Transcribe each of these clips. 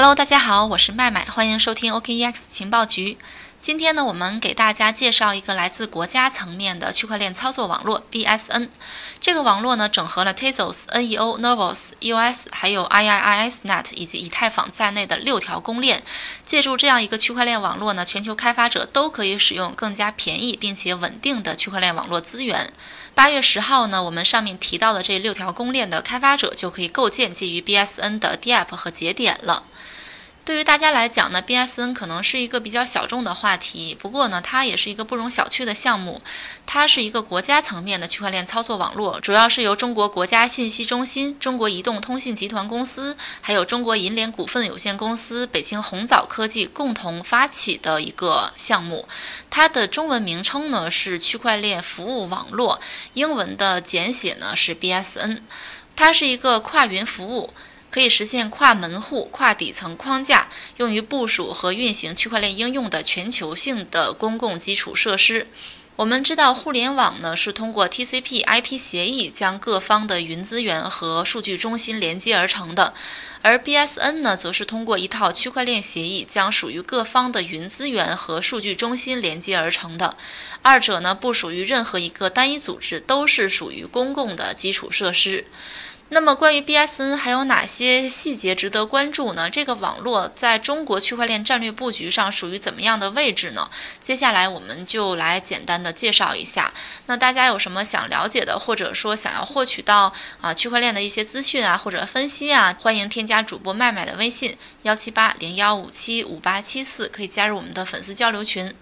Hello，大家好，我是麦麦，欢迎收听 OKEX 情报局。今天呢，我们给大家介绍一个来自国家层面的区块链操作网络 BSN。这个网络呢，整合了 Tezos、NEO、Nervos、EOS 还有 IIISnet 以及以太坊在内的六条公链。借助这样一个区块链网络呢，全球开发者都可以使用更加便宜并且稳定的区块链网络资源。八月十号呢，我们上面提到的这六条公链的开发者就可以构建基于 BSN 的 DApp 和节点了。对于大家来讲呢，BSN 可能是一个比较小众的话题，不过呢，它也是一个不容小觑的项目。它是一个国家层面的区块链操作网络，主要是由中国国家信息中心、中国移动通信集团公司，还有中国银联股份有限公司、北京红枣科技共同发起的一个项目。它的中文名称呢是区块链服务网络，英文的简写呢是 BSN。它是一个跨云服务。可以实现跨门户、跨底层框架，用于部署和运行区块链应用的全球性的公共基础设施。我们知道，互联网呢是通过 TCP/IP 协议将各方的云资源和数据中心连接而成的，而 BSN 呢则是通过一套区块链协议将属于各方的云资源和数据中心连接而成的。二者呢不属于任何一个单一组织，都是属于公共的基础设施。那么，关于 BSN 还有哪些细节值得关注呢？这个网络在中国区块链战略布局上属于怎么样的位置呢？接下来我们就来简单的介绍一下。那大家有什么想了解的，或者说想要获取到啊区块链的一些资讯啊，或者分析啊，欢迎添加主播麦麦的微信幺七八零幺五七五八七四，可以加入我们的粉丝交流群。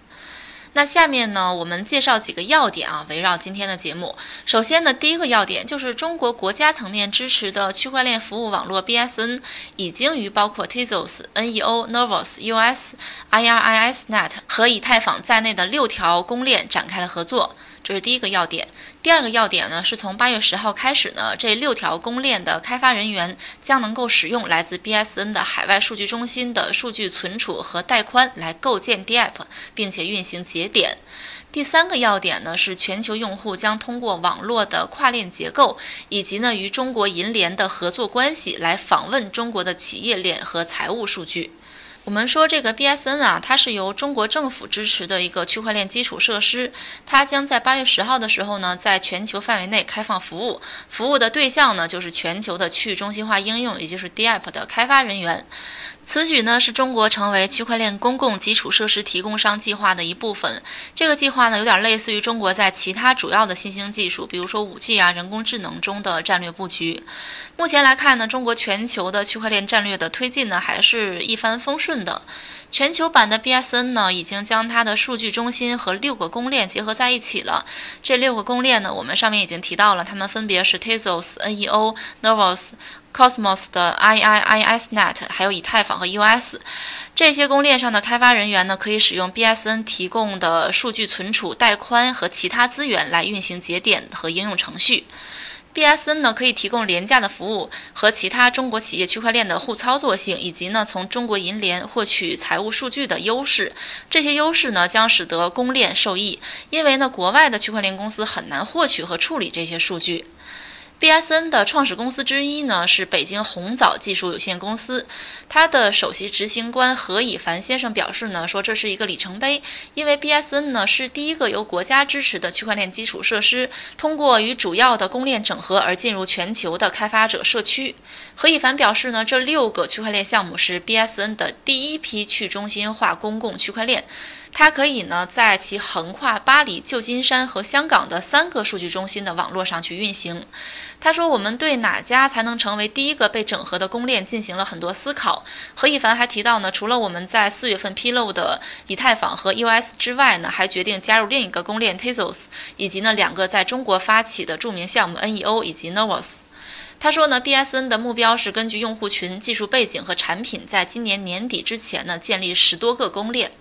那下面呢，我们介绍几个要点啊，围绕今天的节目。首先呢，第一个要点就是中国国家层面支持的区块链服务网络 BSN 已经与包括 Tezos、NEO、Nervos、US、IRISnet 和以太坊在内的六条公链展开了合作。这是第一个要点。第二个要点呢，是从八月十号开始呢，这六条公链的开发人员将能够使用来自 BSN 的海外数据中心的数据存储和带宽来构建 DApp，并且运行节节点。第三个要点呢，是全球用户将通过网络的跨链结构，以及呢与中国银联的合作关系来访问中国的企业链和财务数据。我们说这个 BSN 啊，它是由中国政府支持的一个区块链基础设施，它将在八月十号的时候呢，在全球范围内开放服务，服务的对象呢就是全球的去中心化应用，也就是 DApp 的开发人员。此举呢是中国成为区块链公共基础设施提供商计划的一部分。这个计划呢有点类似于中国在其他主要的新兴技术，比如说五 G 啊、人工智能中的战略布局。目前来看呢，中国全球的区块链战略的推进呢还是一帆风顺的。全球版的 BSN 呢，已经将它的数据中心和六个公链结合在一起了。这六个公链呢，我们上面已经提到了，它们分别是 Tezos、NEO、Nervos、Cosmos 的 IIISnet，还有以太坊和 EOS。这些公链上的开发人员呢，可以使用 BSN 提供的数据存储带宽和其他资源来运行节点和应用程序。BSN 呢可以提供廉价的服务和其他中国企业区块链的互操作性，以及呢从中国银联获取财务数据的优势。这些优势呢将使得公链受益，因为呢国外的区块链公司很难获取和处理这些数据。BSN 的创始公司之一呢是北京红枣技术有限公司，它的首席执行官何以凡先生表示呢，说这是一个里程碑，因为 BSN 呢是第一个由国家支持的区块链基础设施，通过与主要的公链整合而进入全球的开发者社区。何以凡表示呢，这六个区块链项目是 BSN 的第一批去中心化公共区块链。它可以呢，在其横跨巴黎、旧金山和香港的三个数据中心的网络上去运行。他说：“我们对哪家才能成为第一个被整合的公链进行了很多思考。”何一凡还提到呢，除了我们在四月份披露的以太坊和 EOS 之外呢，还决定加入另一个公链 Tezos，以及呢两个在中国发起的著名项目 NEO 以及 Novos。他说呢，BSN 的目标是根据用户群、技术背景和产品，在今年年底之前呢，建立十多个公链。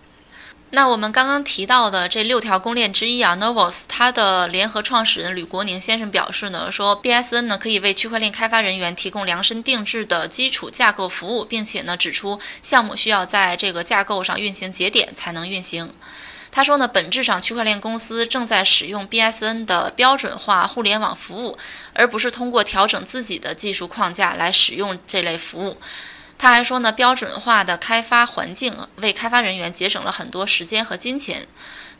那我们刚刚提到的这六条公链之一啊，Novos，它的联合创始人吕国宁先生表示呢，说 BSN 呢可以为区块链开发人员提供量身定制的基础架构服务，并且呢指出项目需要在这个架构上运行节点才能运行。他说呢，本质上区块链公司正在使用 BSN 的标准化互联网服务，而不是通过调整自己的技术框架来使用这类服务。他还说呢，标准化的开发环境为开发人员节省了很多时间和金钱。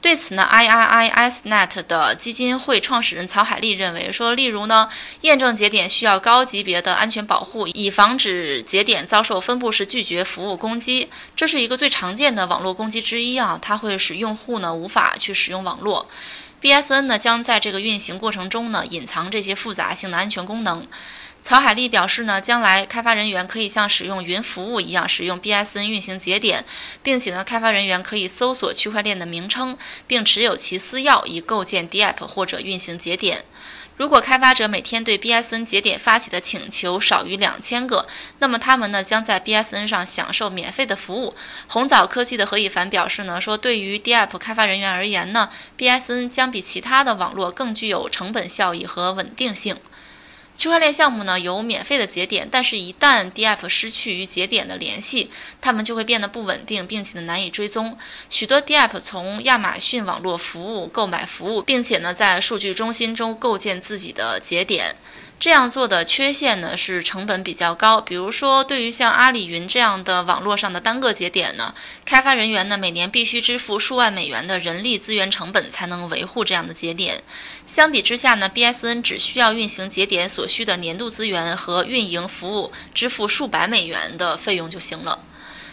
对此呢，IRISnet 的基金会创始人曹海丽认为说，例如呢，验证节点需要高级别的安全保护，以防止节点遭受分布式拒绝服务攻击。这是一个最常见的网络攻击之一啊，它会使用户呢无法去使用网络。BSN 呢将在这个运行过程中呢隐藏这些复杂性的安全功能。曹海丽表示呢，将来开发人员可以像使用云服务一样使用 BSN 运行节点，并且呢，开发人员可以搜索区块链的名称，并持有其私钥以构建 DApp 或者运行节点。如果开发者每天对 BSN 节点发起的请求少于两千个，那么他们呢将在 BSN 上享受免费的服务。红枣科技的何以凡表示呢，说对于 DApp 开发人员而言呢，BSN 将比其他的网络更具有成本效益和稳定性。区块链项目呢有免费的节点，但是，一旦 DApp 失去与节点的联系，它们就会变得不稳定，并且呢难以追踪。许多 DApp 从亚马逊网络服务购买服务，并且呢在数据中心中构建自己的节点。这样做的缺陷呢是成本比较高，比如说对于像阿里云这样的网络上的单个节点呢，开发人员呢每年必须支付数万美元的人力资源成本才能维护这样的节点。相比之下呢，BSN 只需要运行节点所需的年度资源和运营服务支付数百美元的费用就行了。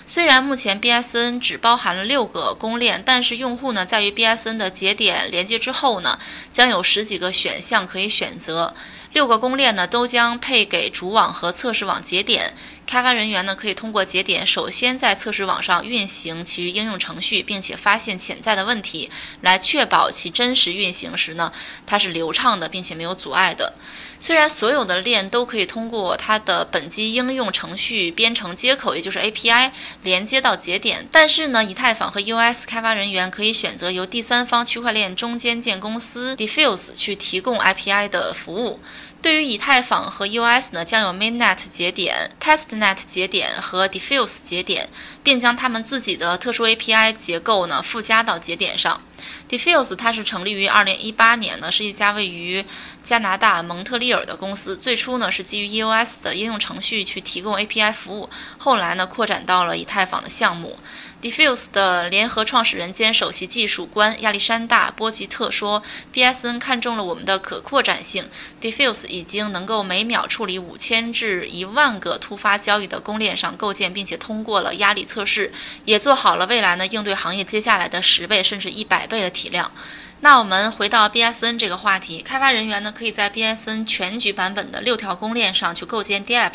虽然目前 BSN 只包含了六个公链，但是用户呢在与 BSN 的节点连接之后呢，将有十几个选项可以选择。六个公链呢都将配给主网和测试网节点，开发人员呢可以通过节点首先在测试网上运行其应用程序，并且发现潜在的问题，来确保其真实运行时呢它是流畅的，并且没有阻碍的。虽然所有的链都可以通过它的本机应用程序编程接口，也就是 API 连接到节点，但是呢，以太坊和 US 开发人员可以选择由第三方区块链中间件公司 Diffuse 去提供 API 的服务。对于以太坊和 US 呢，将有 Mainnet 节点、Testnet 节点和 Diffuse 节点，并将他们自己的特殊 API 结构呢附加到节点上。Diffuse 它是成立于2018年呢，是一家位于加拿大蒙特利尔的公司。最初呢是基于 EOS 的应用程序去提供 API 服务，后来呢扩展到了以太坊的项目。Diffuse 的联合创始人兼首席技术官亚历山大·波吉特说：“BSN 看中了我们的可扩展性。Diffuse 已经能够每秒处理五千至一万个突发交易的公链上构建，并且通过了压力测试，也做好了未来呢应对行业接下来的十倍甚至一百倍的体量。”那我们回到 BSN 这个话题，开发人员呢可以在 BSN 全局版本的六条公链上去构建 DApp，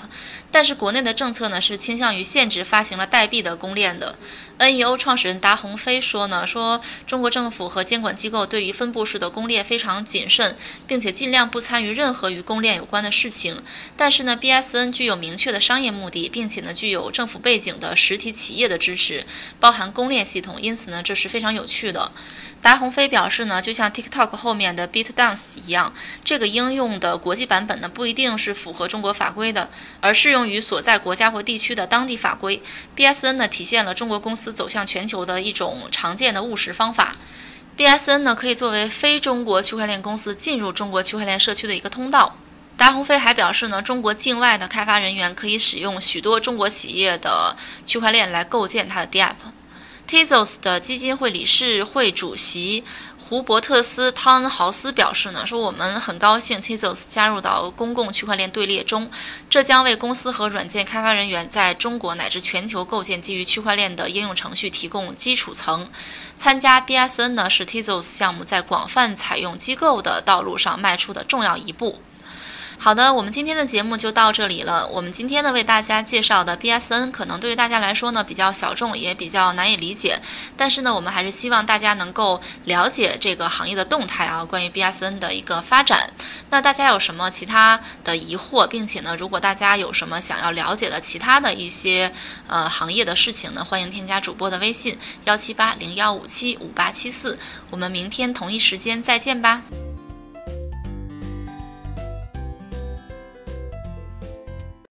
但是国内的政策呢是倾向于限制发行了代币的公链的。NEO 创始人达鸿飞说呢，说中国政府和监管机构对于分布式的公链非常谨慎，并且尽量不参与任何与公链有关的事情。但是呢，BSN 具有明确的商业目的，并且呢具有政府背景的实体企业的支持，包含公链系统，因此呢这是非常有趣的。达鸿飞表示呢，就像 TikTok 后面的 Beat Dance 一样，这个应用的国际版本呢不一定是符合中国法规的，而适用于所在国家或地区的当地法规。BSN 呢体现了中国公司。走向全球的一种常见的务实方法，BSN 呢可以作为非中国区块链公司进入中国区块链社区的一个通道。达鸿飞还表示呢，中国境外的开发人员可以使用许多中国企业的区块链来构建它的 DApp。Tezos 的基金会理事会主席。胡伯特斯汤恩豪斯表示呢，说我们很高兴 Tezos 加入到公共区块链队列中，这将为公司和软件开发人员在中国乃至全球构建基于区块链的应用程序提供基础层。参加 BSN 呢，是 Tezos 项目在广泛采用机构的道路上迈出的重要一步。好的，我们今天的节目就到这里了。我们今天呢为大家介绍的 BSN 可能对于大家来说呢比较小众，也比较难以理解。但是呢，我们还是希望大家能够了解这个行业的动态啊，关于 BSN 的一个发展。那大家有什么其他的疑惑，并且呢，如果大家有什么想要了解的其他的一些呃行业的事情呢，欢迎添加主播的微信幺七八零幺五七五八七四。我们明天同一时间再见吧。